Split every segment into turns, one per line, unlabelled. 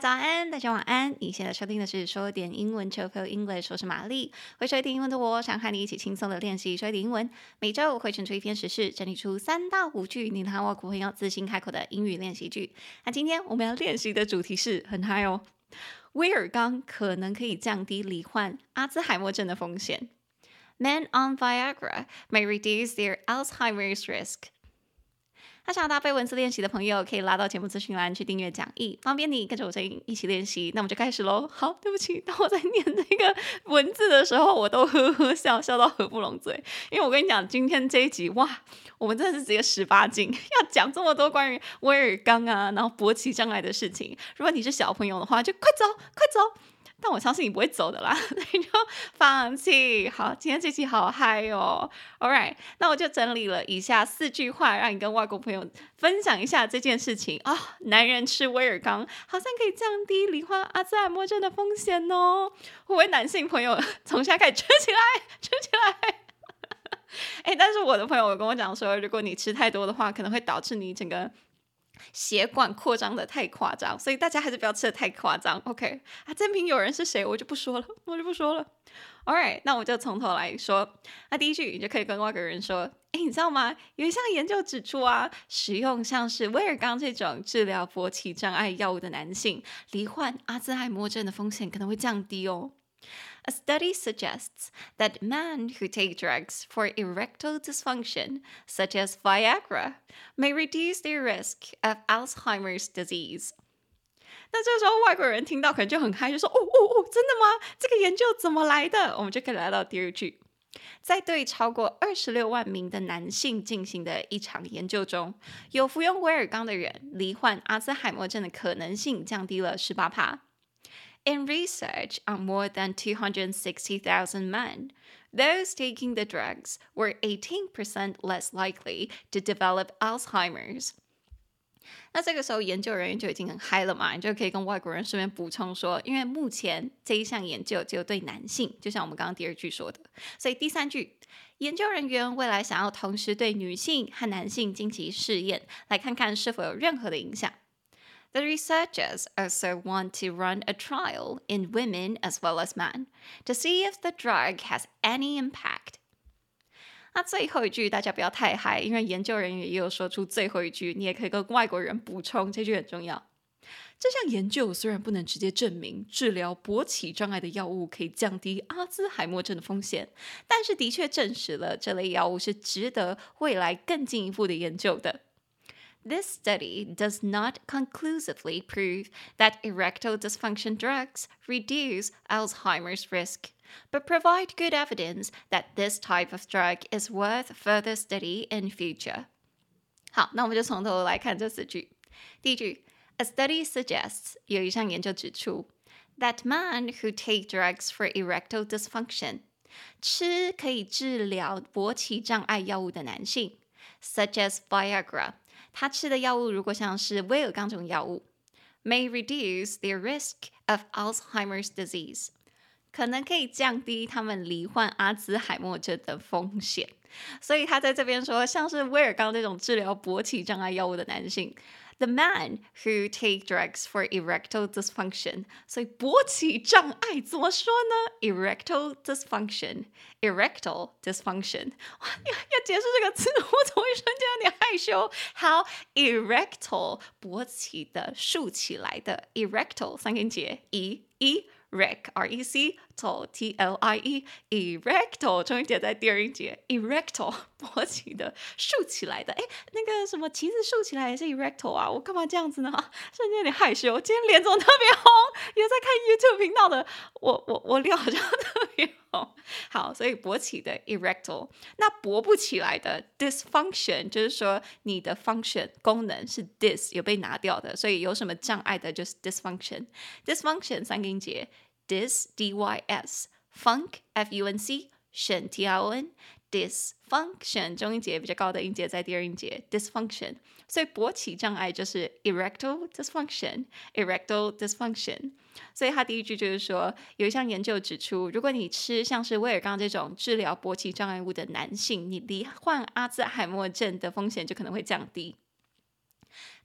早安，大家晚安。你现在收听的是说点英文，Chill Pill English，我是玛丽。会说一点英文的我，想和你一起轻松的练习说一点英文。每周我会选出一篇时事，整理出三到五句你和外国朋友自信开口的英语练习句。那今天我们要练习的主题是很嗨哦，威尔刚可能可以降低罹患阿兹海默症的风险。Men on Viagra may reduce their Alzheimer's risk. 那想要搭配文字练习的朋友，可以拉到节目资讯栏去订阅讲义，方便你跟着我声音一起练习。那我们就开始喽。好，对不起，当我在念这个文字的时候，我都呵呵笑，笑到合不拢嘴。因为我跟你讲，今天这一集哇，我们真的是直接十八禁，要讲这么多关于威尔刚啊，然后勃起障碍的事情。如果你是小朋友的话，就快走，快走。但我相信你不会走的啦，你就放弃。好，今天这期好嗨哦。All right，那我就整理了以下四句话，让你跟外国朋友分享一下这件事情啊、男人吃威尔刚好像可以降低罹患阿兹海默症的风险哦。会不会男性朋友 从现在开始吃起来，吃起来？哎，但是我的朋友有跟我讲说，如果你吃太多的话，可能会导致你整个。血管扩张的太夸张，所以大家还是不要吃的太夸张。OK，啊，这瓶友人是谁？我就不说了，我就不说了。Alright，那我就从头来说。那第一句，你就可以跟外国人说：“哎，你知道吗？有一项研究指出啊，使用像是威尔刚这种治疗勃起障碍药物的男性，罹患阿兹海默症的风险可能会降低哦。” A study suggests that men who take drugs for erectile dysfunction, such as Viagra, may reduce their risk of Alzheimer's disease. 那这个时候外国人听到可能就很嗨，就说：“哦哦哦，真的吗？这个研究怎么来的？”我们就可以来到第二句，在对超过二十六万名的男性进行的一场研究中，有服用威尔刚的人罹患阿兹海默症的可能性降低了十八趴。 In research on more than 260,000 men, those taking the drugs were 18% less likely to develop Alzheimer's. 那这个时候研究人员就已经很嗨了嘛，你就可以跟外国人顺便补充说，因为目前这一项研究只有对男性，就像我们刚刚第二句说的，所以第三句，研究人员未来想要同时对女性和男性进行试验，来看看是否有任何的影响。The researchers also want to run a trial in women as well as men to see if the drug has any impact. 那最后一句大家不要太嗨，因为研究人员也有说出最后一句，你也可以跟外国人补充，这句很重要。这项研究虽然不能直接证明治疗勃起障碍的药物可以降低阿兹海默症的风险，但是的确证实了这类药物是值得未来更进一步的研究的。This study does not conclusively prove that erectile dysfunction drugs reduce Alzheimer's risk, but provide good evidence that this type of drug is worth further study in future. 好，那我们就从头来看这四句。第一句，A study suggests 有一项研究指出，that men who take drugs for erectile dysfunction 吃可以治疗勃起障碍药物的男性，such as Viagra。 他吃的药物如果像是威尔刚这种药物，may reduce their risk of Alzheimer's disease，可能可以降低他们罹患阿兹海默症的风险。所以他在这边说，像是威尔刚这种治疗勃起障碍药物的男性。The men who take drugs for erectile dysfunction，所以勃起障碍怎么说呢？Erectile dysfunction，erectile dysfunction。哇，要解释这个词，我怎么一瞬间有点害羞？How erectile，勃起的竖起来的，erectile 三根节，e e。rec r e c t o t l i e erectile 终于点在第二音节 erectile 勃起的竖起来的哎，那个什么旗子竖起来也是 erectile 啊，我干嘛这样子呢？瞬间有点害羞。今天脸怎么特别红？有在看 YouTube 频道的我，我我脸好像特别红。好，所以勃起的 erectile，那勃不起来的 dysfunction，就是说你的 function 功能是 dis 有被拿掉的，所以有什么障碍的就是 dysfunction。dysfunction 三个音节。Dis d y s funk f u n c 选 t i o n dysfunction 中音节比较高的音节在第二音节 dysfunction，所以勃起障碍就是 erectile dysfunction erectile dysfunction。所以它第一句就是说，有一项研究指出，如果你吃像是威尔刚这种治疗勃起障碍物的男性，你罹患阿兹海默症的风险就可能会降低。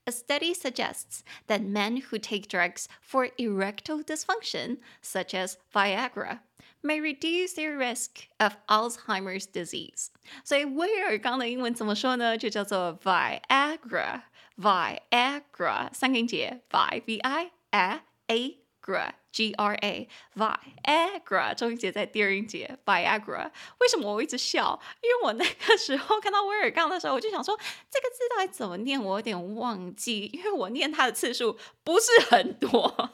A study suggests that men who take drugs for erectile dysfunction, such as Viagra, may reduce their risk of Alzheimer's disease. 所以威尔刚的英文怎么说呢？就叫做 Viagra，Viagra，三个音节，Vi V I A A。G R A G R A Viagra，中音节在第二音节 Viagra。为什么我一直笑？因为我那个时候看到威尔刚的时候，我就想说这个字到底怎么念，我有点忘记，因为我念它的次数不是很多，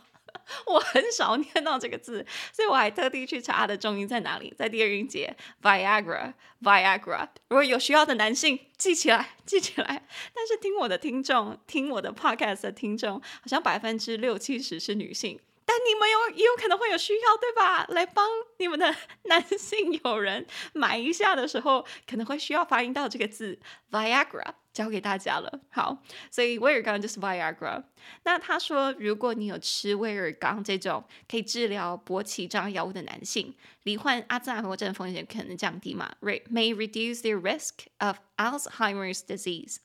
我很少念到这个字，所以我还特地去查它的重音在哪里，在第二音节 Viagra Viagra。如果有需要的男性记起来，记起来。但是听我的听众，听我的 Podcast 的听众，好像百分之六七十是女性。但你们有也有可能会有需要，对吧？来帮你们的男性友人买一下的时候，可能会需要发音到这个字 Viagra，教给大家了。好，所以威尔刚就是 Viagra。那他说，如果你有吃威尔刚这种可以治疗勃起障碍药物的男性，罹患阿兹海默症风险可能降低嘛？May reduce the risk of Alzheimer's disease。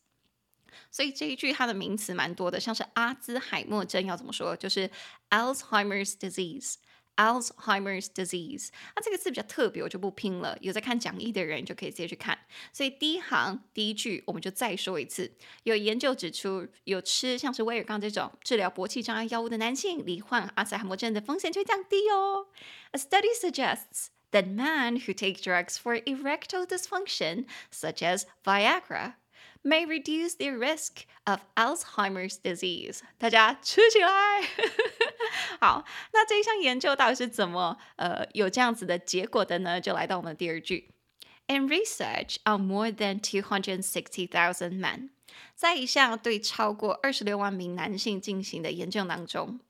所以这一句它的名词蛮多的，像是阿兹海默症要怎么说？就是 Alzheimer's disease，Alzheimer's disease。那这个字比较特别，我就不拼了。有在看讲义的人就可以直接去看。所以第一行第一句我们就再说一次：有研究指出，有吃像是威尔刚这种治疗勃起障碍药物的男性，罹患阿兹海默症的风险就会降低哦。A study suggests that men who take drugs for erectile dysfunction, such as Viagra, May reduce the risk of Alzheimer's disease。大家吃起来。好，那这一项研究到底是怎么呃有这样子的结果的呢？就来到我们的第二句。In research on more than two hundred sixty thousand men，在一项对超过二十六万名男性进行的研究当中，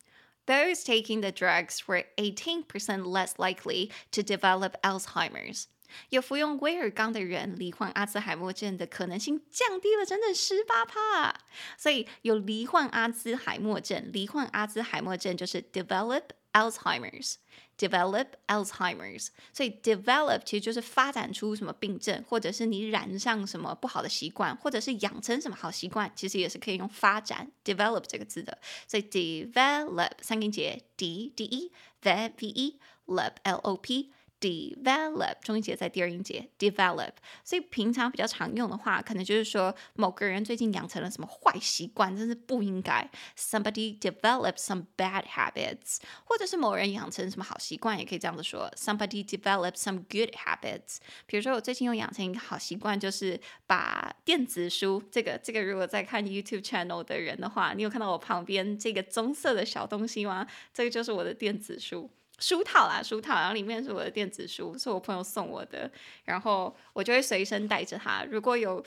those taking the drugs were eighteen percent less likely to develop Alzheimer's。 有服用威尔刚的人，罹患阿兹海默症的可能性降低了整整十八趴。所以有罹患阿兹海默症，罹患阿兹海默症就是 develop Alzheimer's，develop Alzheimer's。所以 develop 其实就是发展出什么病症，或者是你染上什么不好的习惯，或者是养成什么好习惯，其实也是可以用发展 develop 这个字的。所以 develop 三个音节 d d e v v e l o p l o p。Develop 中音节在第二音节 develop，所以平常比较常用的话，可能就是说某个人最近养成了什么坏习惯，真是不应该。Somebody develop some bad habits，或者是某人养成什么好习惯，也可以这样子说。Somebody develop some good habits。比如说我最近又养成一个好习惯，就是把电子书这个这个，如果在看 YouTube channel 的人的话，你有看到我旁边这个棕色的小东西吗？这个就是我的电子书。书套啦，书套，然后里面是我的电子书，是我朋友送我的，然后我就会随身带着它。如果有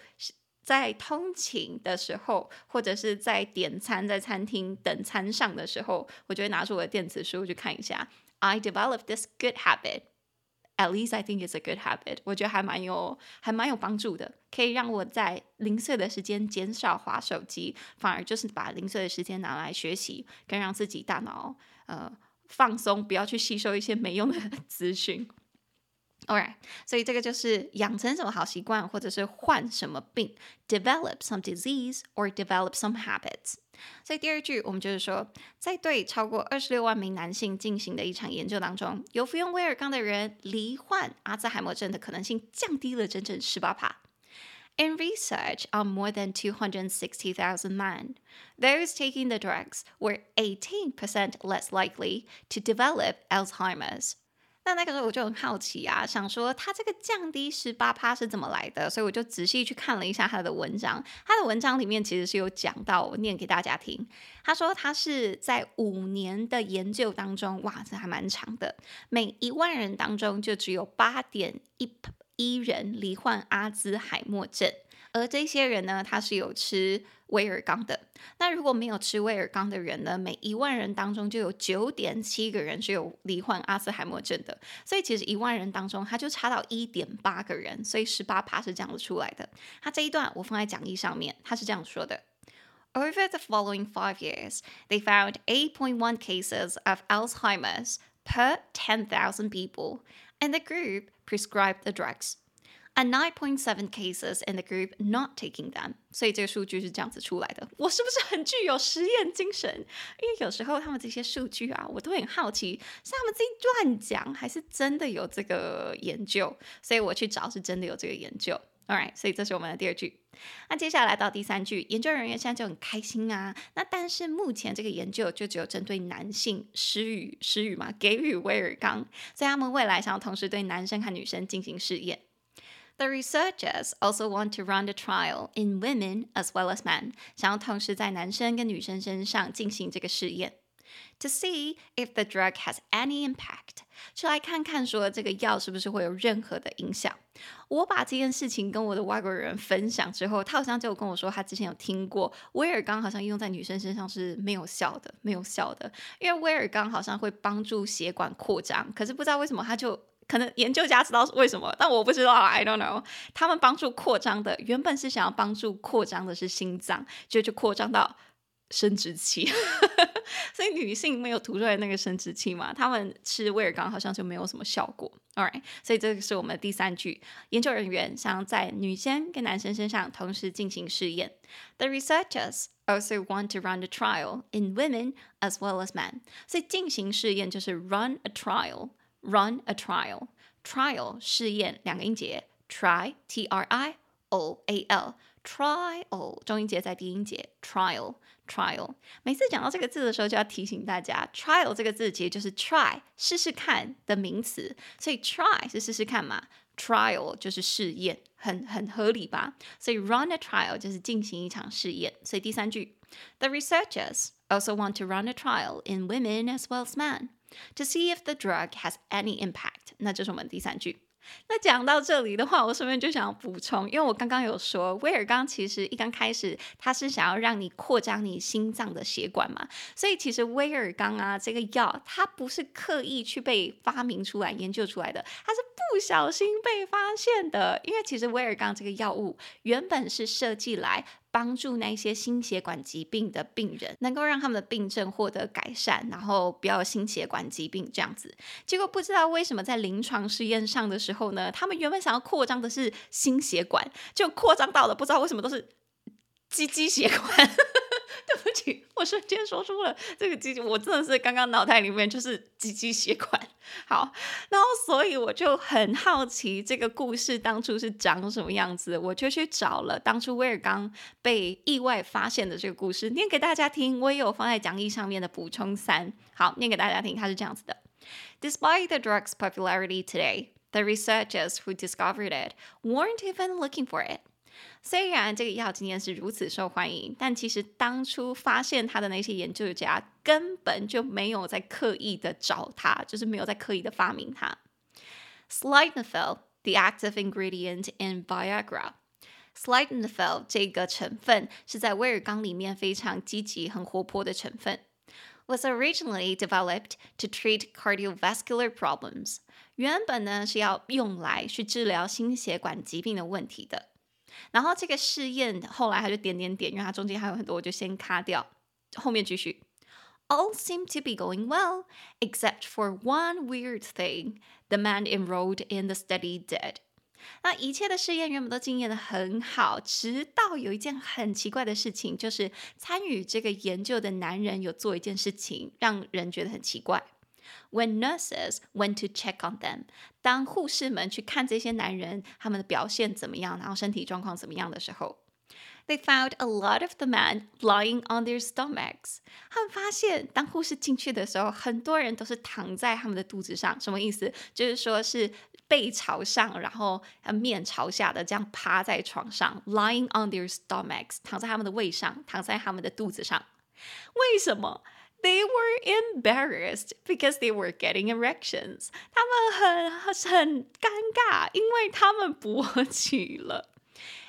在通勤的时候，或者是在点餐、在餐厅等餐上的时候，我就会拿出我的电子书去看一下。I developed this good habit. At least I think it's a good habit. 我觉得还蛮有、还蛮有帮助的，可以让我在零碎的时间减少滑手机，反而就是把零碎的时间拿来学习，跟让自己大脑呃。放松，不要去吸收一些没用的 资讯。Alright，所以这个就是养成什么好习惯，或者是患什么病，develop some disease or develop some habits。所以第二句我们就是说，在对超过二十六万名男性进行的一场研究当中，有服用威尔刚的人罹患阿兹海默症的可能性降低了整整十八帕。In research on more than 260,000 men, those taking the drugs were 18% less likely to develop Alzheimer's. 那那个时候我就很好奇啊，想说他这个降低十八趴是怎么来的？所以我就仔细去看了一下他的文章。他的文章里面其实是有讲到，我念给大家听。他说他是在五年的研究当中，哇，这还蛮长的。每一万人当中就只有八点一。一人罹患阿兹海默症，而这些人呢，他是有吃威尔刚的。那如果没有吃威尔刚的人呢，每一万人当中就有九点七个人是有罹患阿兹海默症的。所以其实一万人当中，他就差到一点八个人，所以十八趴是这样子出来的。他这一段我放在讲义上面，他是这样说的：Over the following five years, they found eight point one cases of Alzheimer's per ten thousand people. And the group prescribed the drugs. and 9.7 cases in the group not taking them。所以这个数据是这样子出来的。我是不是很具有实验精神？因为有时候他们这些数据啊，我都很好奇，是他们自己乱讲，还是真的有这个研究？所以我去找，是真的有这个研究。Alright，所以这是我们的第二句。那接下来到第三句，研究人员现在就很开心啊。那但是目前这个研究就只有针对男性施予施予嘛，给予威而钢，所以他们未来想要同时对男生和女生进行试验。The researchers also want to run the trial in women as well as men，想要同时在男生跟女生身上进行这个试验。To see if the drug has any impact，就来看看说这个药是不是会有任何的影响。我把这件事情跟我的外国人分享之后，他好像就跟我说，他之前有听过威尔刚好像用在女生身上是没有效的，没有效的，因为威尔刚好像会帮助血管扩张，可是不知道为什么他就可能研究家知道是为什么，但我不知道，I don't know。他们帮助扩张的原本是想要帮助扩张的是心脏，就就扩张到。生殖器，所以女性没有涂出来那个生殖器嘛，他们吃威尔刚好像就没有什么效果。All right，所以这个是我们的第三句，研究人员想要在女生跟男生身上同时进行试验。The researchers also want to run the trial in women as well as men。所以进行试验就是 run a trial，run a trial，trial 试验两个音节，try t r i o a L l，trial 中音节在低音节，trial。trial，每次讲到这个字的时候，就要提醒大家，trial 这个字其实就是 try 试试看的名词，所以 try 是试试看嘛，trial 就是试验，很很合理吧？所以 run a trial 就是进行一场试验。所以第三句，The researchers also want to run a trial in women as well as men to see if the drug has any impact。那就是我们第三句。 那讲到这里的话，我顺便就想要补充，因为我刚刚有说威尔刚其实一刚开始它是想要让你扩张你心脏的血管嘛，所以其实威尔刚啊这个药它不是刻意去被发明出来、研究出来的，它是不小心被发现的。因为其实威尔刚这个药物原本是设计来。帮助那些心血管疾病的病人，能够让他们的病症获得改善，然后不要心血管疾病这样子。结果不知道为什么在临床试验上的时候呢，他们原本想要扩张的是心血管，就扩张到了不知道为什么都是鸡鸡血管。对不起，我瞬间说出了这个鸡鸡，我真的是刚刚脑袋里面就是鸡鸡血管。好，然后所以我就很好奇这个故事当初是长什么样子，我就去找了当初威尔刚被意外发现的这个故事，念给大家听。我也有放在讲义上面的补充三，好，念给大家听，它是这样子的：Despite the drug's popularity today, the researchers who discovered it weren't even looking for it. 虽然这个药今天是如此受欢迎，但其实当初发现它的那些研究家根本就没有在刻意的找它，就是没有在刻意的发明它。Sildenafil, the active ingredient in Viagra. Sildenafil 这个成分是在威而钢里面非常积极、很活泼的成分。Was originally developed to treat cardiovascular problems. 原本呢是要用来去治疗心血管疾病的问题的。 然后这个试验后来他就点点点，因为它中间还有很多，我就先卡掉。后面继续，All seemed to be going well, except for one weird thing. The man enrolled in the study did. 那一切的试验原本都经验的很好，直到有一件很奇怪的事情，就是参与这个研究的男人有做一件事情，让人觉得很奇怪。When nurses went to check on them，当护士们去看这些男人他们的表现怎么样，然后身体状况怎么样的时候，they found a lot of the men lying on their stomachs。他们发现，当护士进去的时候，很多人都是躺在他们的肚子上。什么意思？就是说是背朝上，然后面朝下的这样趴在床上，lying on their stomachs，躺在他们的胃上，躺在他们的肚子上。为什么 ？They were embarrassed because they were getting erections。他们很很尴尬，因为他们勃起了。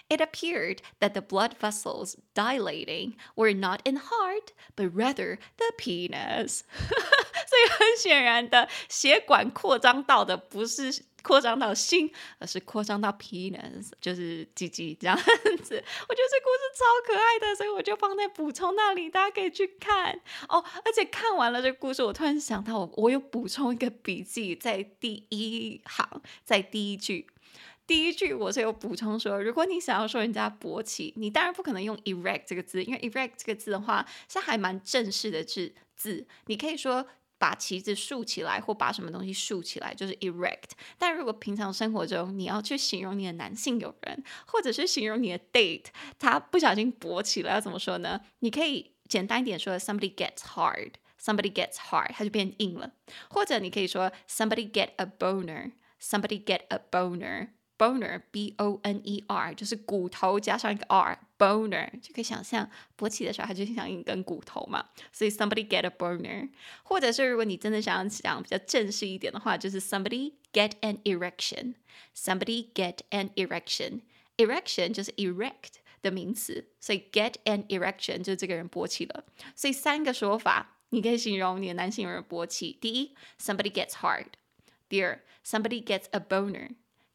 It appeared that the blood vessels dilating were not in the heart, but rather the penis。 所以 很显然的，血管扩张到的不是。扩张到心，而是扩张到 penis，就是鸡鸡这样子。我觉得这故事超可爱的，所以我就放在补充那里，大家可以去看哦。而且看完了这个故事，我突然想到我，我有补充一个笔记，在第一行，在第一句。第一句我是有补充说，如果你想要说人家勃起，你当然不可能用 erect 这个字，因为 erect 这个字的话是还蛮正式的字字，你可以说。把旗子竖起来，或把什么东西竖起来，就是 erect。但如果平常生活中你要去形容你的男性友人，或者是形容你的 date，他不小心勃起了，要怎么说呢？你可以简单一点说，somebody gets hard，somebody gets hard，它就变硬了。或者你可以说，somebody get a boner，somebody get a boner。Boner，b o n e r，就是骨头加上一个 r，boner 就可以想象勃起的时候，它就像一根骨头嘛。所以 somebody get a boner，或者是如果你真的想要讲比较正式一点的话，就是 somebody get an erection，somebody get an erection，erection 就是 erect 的名词，所以 get an erection 就是这个人勃起了。所以三个说法，你可以形容你的男性友人勃起：第一，somebody gets hard；第二，somebody gets a boner。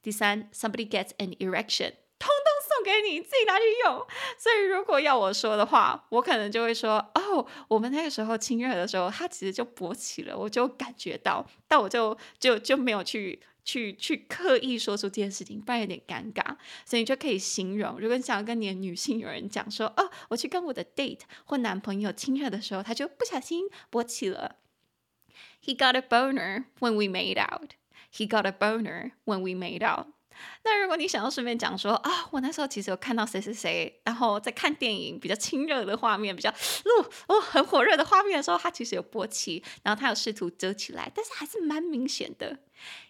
第三，somebody gets an erection，通通送给你，自己拿去用。所以如果要我说的话，我可能就会说，哦，我们那个时候亲热的时候，他其实就勃起了，我就感觉到，但我就就就没有去去去刻意说出这件事情，不然有点尴尬。所以你就可以形容，如果你想要跟你的女性友人讲说，哦，我去跟我的 date 或男朋友亲热的时候，他就不小心勃起了。He got a boner when we made out. He got a boner when we made out。那如果你想要顺便讲说啊、我那时候其实有看到谁谁谁，然后在看电影比较亲热的画面，比较哦哦很火热的画面的时候，他其实有勃起，然后他有试图遮起来，但是还是蛮明显的。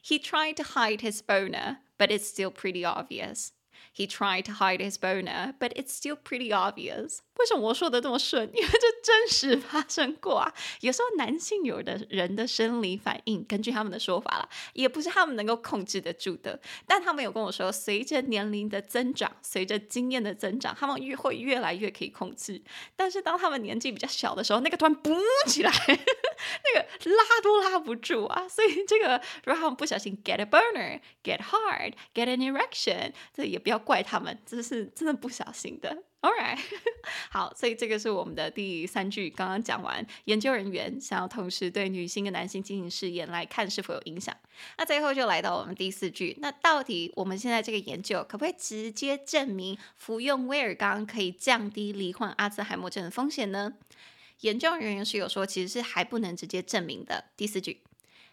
He tried to hide his boner, but it's still pretty obvious. He tried to hide his boner, but it's still pretty obvious. 为什么我说的这么顺？因为这真实发生过啊！有时候男性有的人的生理反应，根据他们的说法啦，也不是他们能够控制得住的。但他们有跟我说，随着年龄的增长，随着经验的增长，他们越会越来越可以控制。但是当他们年纪比较小的时候，那个突然嘣起来，那个拉都拉不住啊！所以这个如果他们不小心 get a boner, get hard, get an erection，这也不要。怪他们，这是真的不小心的。All right，好，所以这个是我们的第三句。刚刚讲完，研究人员想要同时对女性跟男性进行试验，来看是否有影响。那最后就来到我们第四句。那到底我们现在这个研究可不可以直接证明服用威尔刚可以降低罹患阿兹海默症的风险呢？研究人员是有说，其实是还不能直接证明的。第四句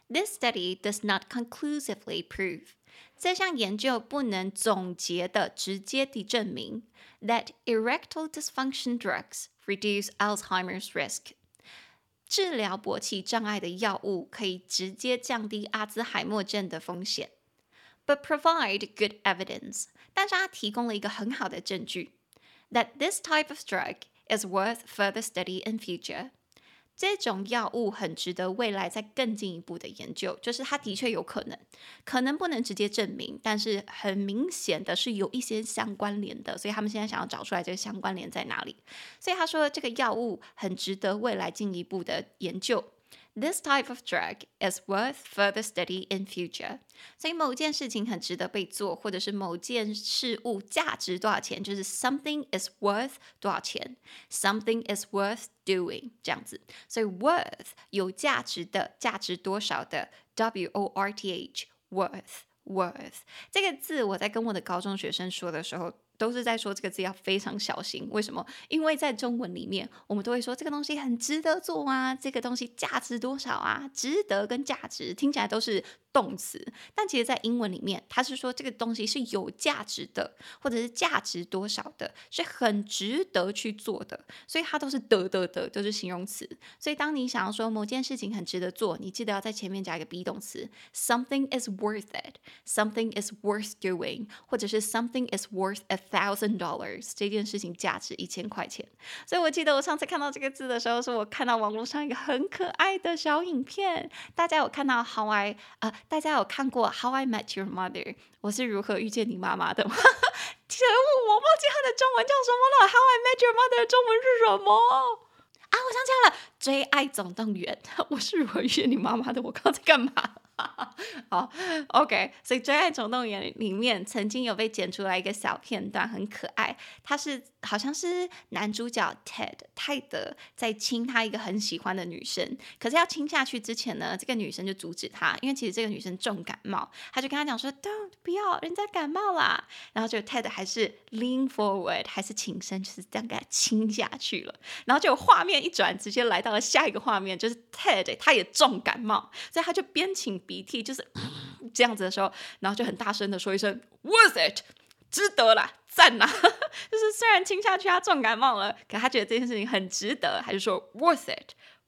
，This study does not conclusively prove。这项研究不能总结的直接地证明 that erectile dysfunction drugs reduce Alzheimer's risk。治疗勃起障碍的药物可以直接降低阿兹海默症的风险，but provide good evidence。但是它提供了一个很好的证据，that this type of drug is worth further study in future。 这种药物很值得未来再更进一步的研究，就是它的确有可能，可能不能直接证明，但是很明显的是有一些相关联的，所以他们现在想要找出来这个相关联在哪里。所以他说这个药物很值得未来进一步的研究。This type of drug is worth further study in future。所以某件事情很值得被做，或者是某件事物价值多少钱，就是 something is worth 多少钱，something is worth doing 这样子。所以 worth 有价值的，价值多少的，W O R T H worth worth 这个字，我在跟我的高中学生说的时候。 都是在说这个字要非常小心，为什么？因为在中文里面，我们都会说这个东西很值得做啊，这个东西价值多少啊？值得跟价值听起来都是动词，但其实在英文里面，它是说这个东西是有价值的，或者是价值多少的，是很值得去做的，所以它都是得得得，都是形容词。所以当你想要说某件事情很值得做，你记得要在前面加一个 be 动词，something is worth it，something is worth doing，或者是 something is worth a thousand dollars，这件事情价值一千块钱。所以我记得我上次看到这个字的时候，是我看到网络上一个很可爱的小影片，大家有看到 How I 啊、呃？大家有看过《How I Met Your Mother》？我是如何遇见你妈妈的吗？天，我忘记它的中文叫什么了。《How I Met Your Mother》中文是什么？啊，我想起来了，《追爱总动员》。我是如何遇见你妈妈的？我刚刚在干嘛？好，OK，所以《真爱总动员》里面曾经有被剪出来一个小片段，很可爱。他是好像是男主角 Ted 泰德在亲他一个很喜欢的女生，可是要亲下去之前呢，这个女生就阻止他，因为其实这个女生重感冒，他就跟他讲说：“Don't，不要，人家感冒啦。”然后就 Ted 还是 lean forward，还是请身，就是这样给他亲下去了。然后就画面一转，直接来到了下一个画面，就是 Ted 他也重感冒，所以他就边请鼻涕，就是。这样子的时候，然后就很大声的说一声 “worth it”，值得啦，赞啦！就是虽然亲下去他重感冒了，可他觉得这件事情很值得，还是说 “worth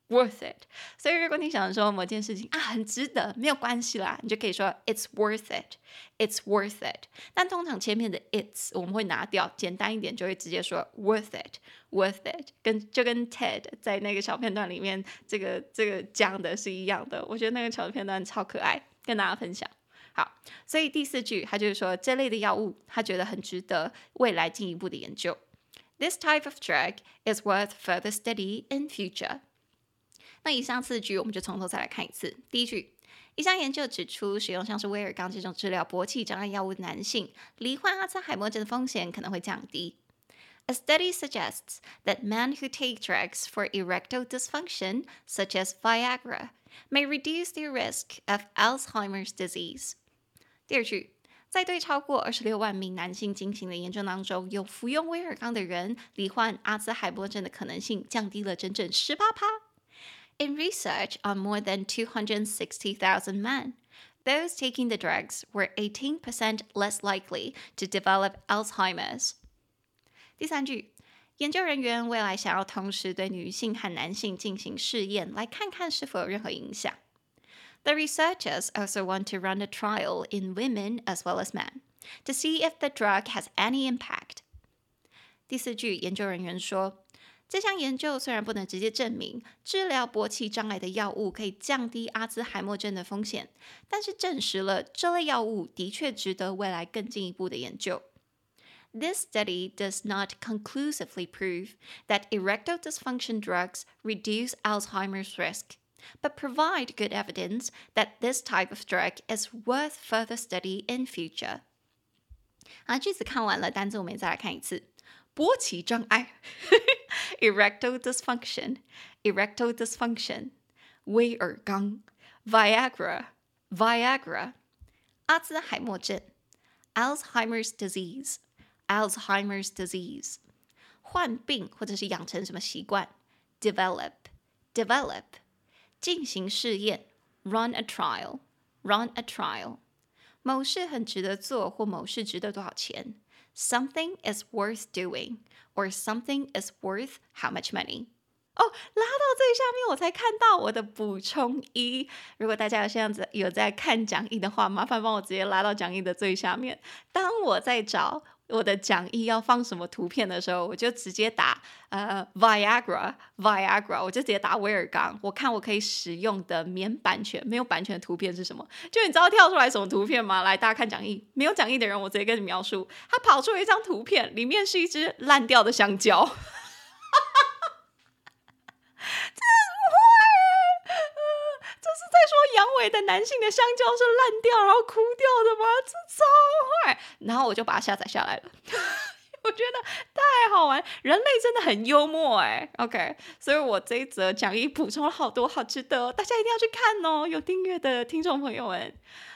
Worth it”。所以如果你想说某件事情啊很值得，没有关系啦，你就可以说 “it's worth it”，“it's worth it”。但通常前面的 “it's” 我们会拿掉，简单一点就会直接说 “worth it”，“worth it”。跟就跟 Ted 在那个小片段里面这个这个讲的是一样的。我觉得那个小片段超可爱。跟大家分享，好，所以第四句他就是说，这类的药物他觉得很值得未来进一步的研究。This type of drug is worth further study in future。那以上四句我们就从头再来看一次。第一句，一项研究指出，使用像是威尔刚这种治疗勃起障碍药物的男性，罹患阿兹海默症的风险可能会降低。A study suggests that men who take drugs for erectile dysfunction, such as Viagra, may reduce their risk of Alzheimer's disease. 第二句，在对超过二十六万名男性进行的研究当中，有服用威尔刚的人罹患阿兹海默症的可能性降低了整整十八趴。In research on more than 260,000 men, those taking the drugs were 18% less likely to develop Alzheimer's. 第三句。研究人员未来想要同时对女性和男性进行试验，来看看是否有任何影响。The researchers also want to run a trial in women as well as men to see if the drug has any impact。第四句，研究人员说， 这项研究虽然不能直接证明治疗勃起障碍的药物可以降低阿兹海默症的风险，但是证实了这类药物的确值得未来更进一步的研究。This study does not conclusively prove that erectile dysfunction drugs reduce Alzheimer's risk, but provide good evidence that this type of drug is worth further study in future. 啊，句子看完了，单字我们再来看一次。勃起障碍 ，erectile dysfunction，erectile dysfunction，威尔刚，Viagra，Viagra，阿兹海默症，Alzheimer's disease。Alzheimer's disease，患病或者是养成什么习惯，develop，develop，进行试验，run a trial，run a trial，某事很值得做或某事值得多少钱 ，something is worth doing or something is worth how much money。哦，拉到最下面我才看到我的补充一。如果大家有这样子有在看讲义的话，麻烦帮我直接拉到讲义的最下面。当我在找。我的讲义要放什么图片的时候，我就直接打呃 Viagra Viagra，我就直接打威尔刚，我看我可以使用的免版权、没有版权的图片是什么？就你知道跳出来什么图片吗？来，大家看讲义，没有讲义的人，我直接跟你描述，他跑出了一张图片，里面是一只烂掉的香蕉。哈 哈说阳痿的男性的香蕉是烂掉然后枯掉的吗？这超坏！然后我就把它下载下来了，我觉得太好玩，人类真的很幽默哎。OK，所以我这一则讲义补充了好多，好值得，大家一定要去看哦。有订阅的听众朋友们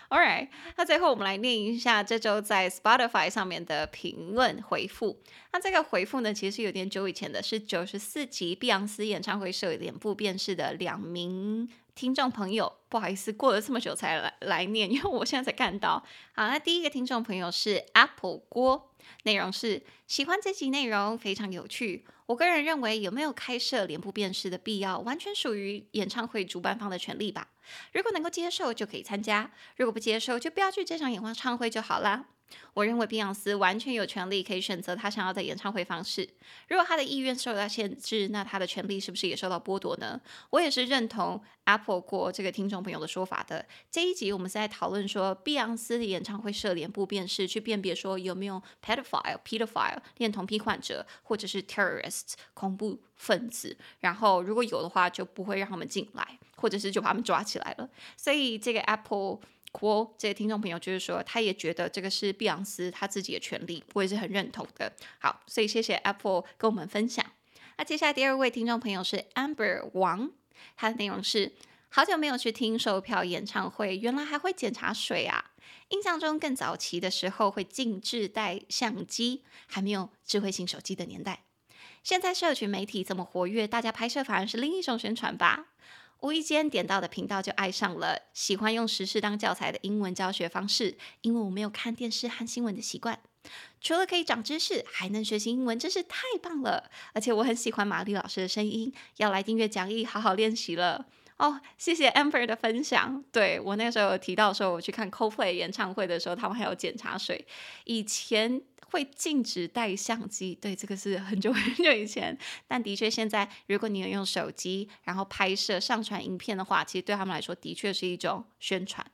Alright，那最后我们来念一下这周在 Spotify 上面的评论回复。那这个回复呢，其实有点久以前的，是九十四集碧昂斯演唱会时脸部辨识的两名。听众朋友，不好意思，过了这么久才来来念，因为我现在才看到。好，那第一个听众朋友是 Apple 郭，内容是喜欢这集内容，非常有趣。我个人认为，有没有开设脸部辨识的必要，完全属于演唱会主办方的权利吧。如果能够接受，就可以参加；如果不接受，就不要去这场演唱会就好啦。我认为碧昂斯完全有权利可以选择他想要的演唱会方式。如果他的意愿受到限制，那他的权利是不是也受到剥夺呢？我也是认同 Apple 过这个听众朋友的说法的。这一集我们是在讨论说，碧昂斯的演唱会设脸部辨识，去辨别说有没有 pedophile、pedophile 恋童癖患者，或者是 terrorist 恐怖分子。然后如果有的话，就不会让他们进来。或者是就把他们抓起来了。所以这个 Apple Quo 这个听众朋友就是说，他也觉得这个是碧昂斯他自己的权利，我也是很认同的。好，所以谢谢 Apple 跟我们分享。那接下来第二位听众朋友是 Amber 王，他的内容是。好久没有去听售票演唱会，原来还会检查水啊！印象中更早期的时候会禁止带相机，还没有智慧型手机的年代。现在社群媒体这么活跃，大家拍摄反而是另一种宣传吧。无意间点到的频道就爱上了，喜欢用时事当教材的英文教学方式，因为我没有看电视和新闻的习惯。除了可以长知识，还能学习英文，真是太棒了！而且我很喜欢玛丽老师的声音，要来订阅讲义，好好练习了。哦，谢谢 Amber 的分享。对，我那时候有提到说，我去看 Coldplay 演唱会的时候，他们还有检查水。以前会禁止带相机，对，这个是很久 很久以前。但的确，现在如果你有用手机，然后拍摄、上传影片的话，其实对他们来说，的确是一种宣传。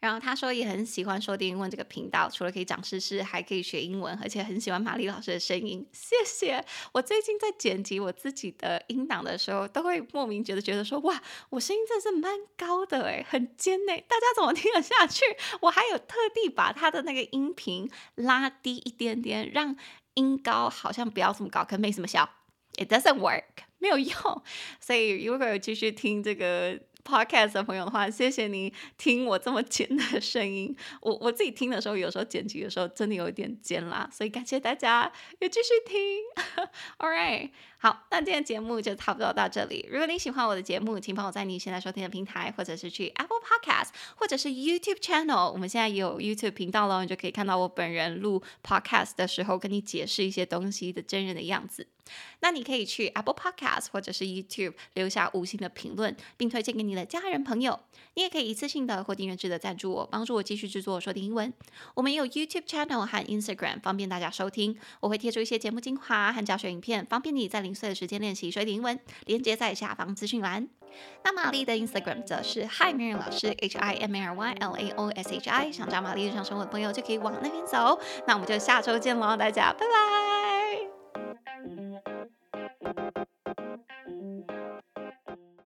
然后他说也很喜欢说电英文这个频道，除了可以长知识，还可以学英文，而且很喜欢玛丽老师的声音。谢谢。我最近在剪辑我自己的音档的时候，都会莫名觉得觉得说，哇，我声音真的是蛮高的诶，很尖诶，大家怎么听得下去？我还有特地把他的那个音频拉低一点点，让音高好像不要这么高，可没什么效。It doesn't work，没有用。所以如果继续听这个。Podcast 的朋友的话，谢谢你听我这么尖的声音。我我自己听的时候，有时候剪辑的时候真的有一点尖啦，所以感谢大家也继续听。All right，好，那今天节目就差不多到这里。如果你喜欢我的节目，请帮我在你现在收听的平台，或者是去 Apple Podcast，或者是 YouTube Channel。我们现在也有 YouTube 频道了，你就可以看到我本人录 Podcast 的时候跟你解释一些东西的真人的样子。那你可以去 Apple Podcast 或者是 YouTube 留下五星的评论，并推荐给你的家人朋友你也可以一次性的或订阅制的赞助我帮助我继续制作说的英文。我们有 youtube channel 和 instagram 方便大家收听。我会贴出一些节目精华和教学影片方便你在零碎的时间练习说的英文连接在下方资讯栏。那玛丽的 instagram 则是 hi mary 老师 hi M A R Y L A O S H I，想找玛丽日常生活的朋友就可以往那边走。那我们就下周见喽大家拜拜。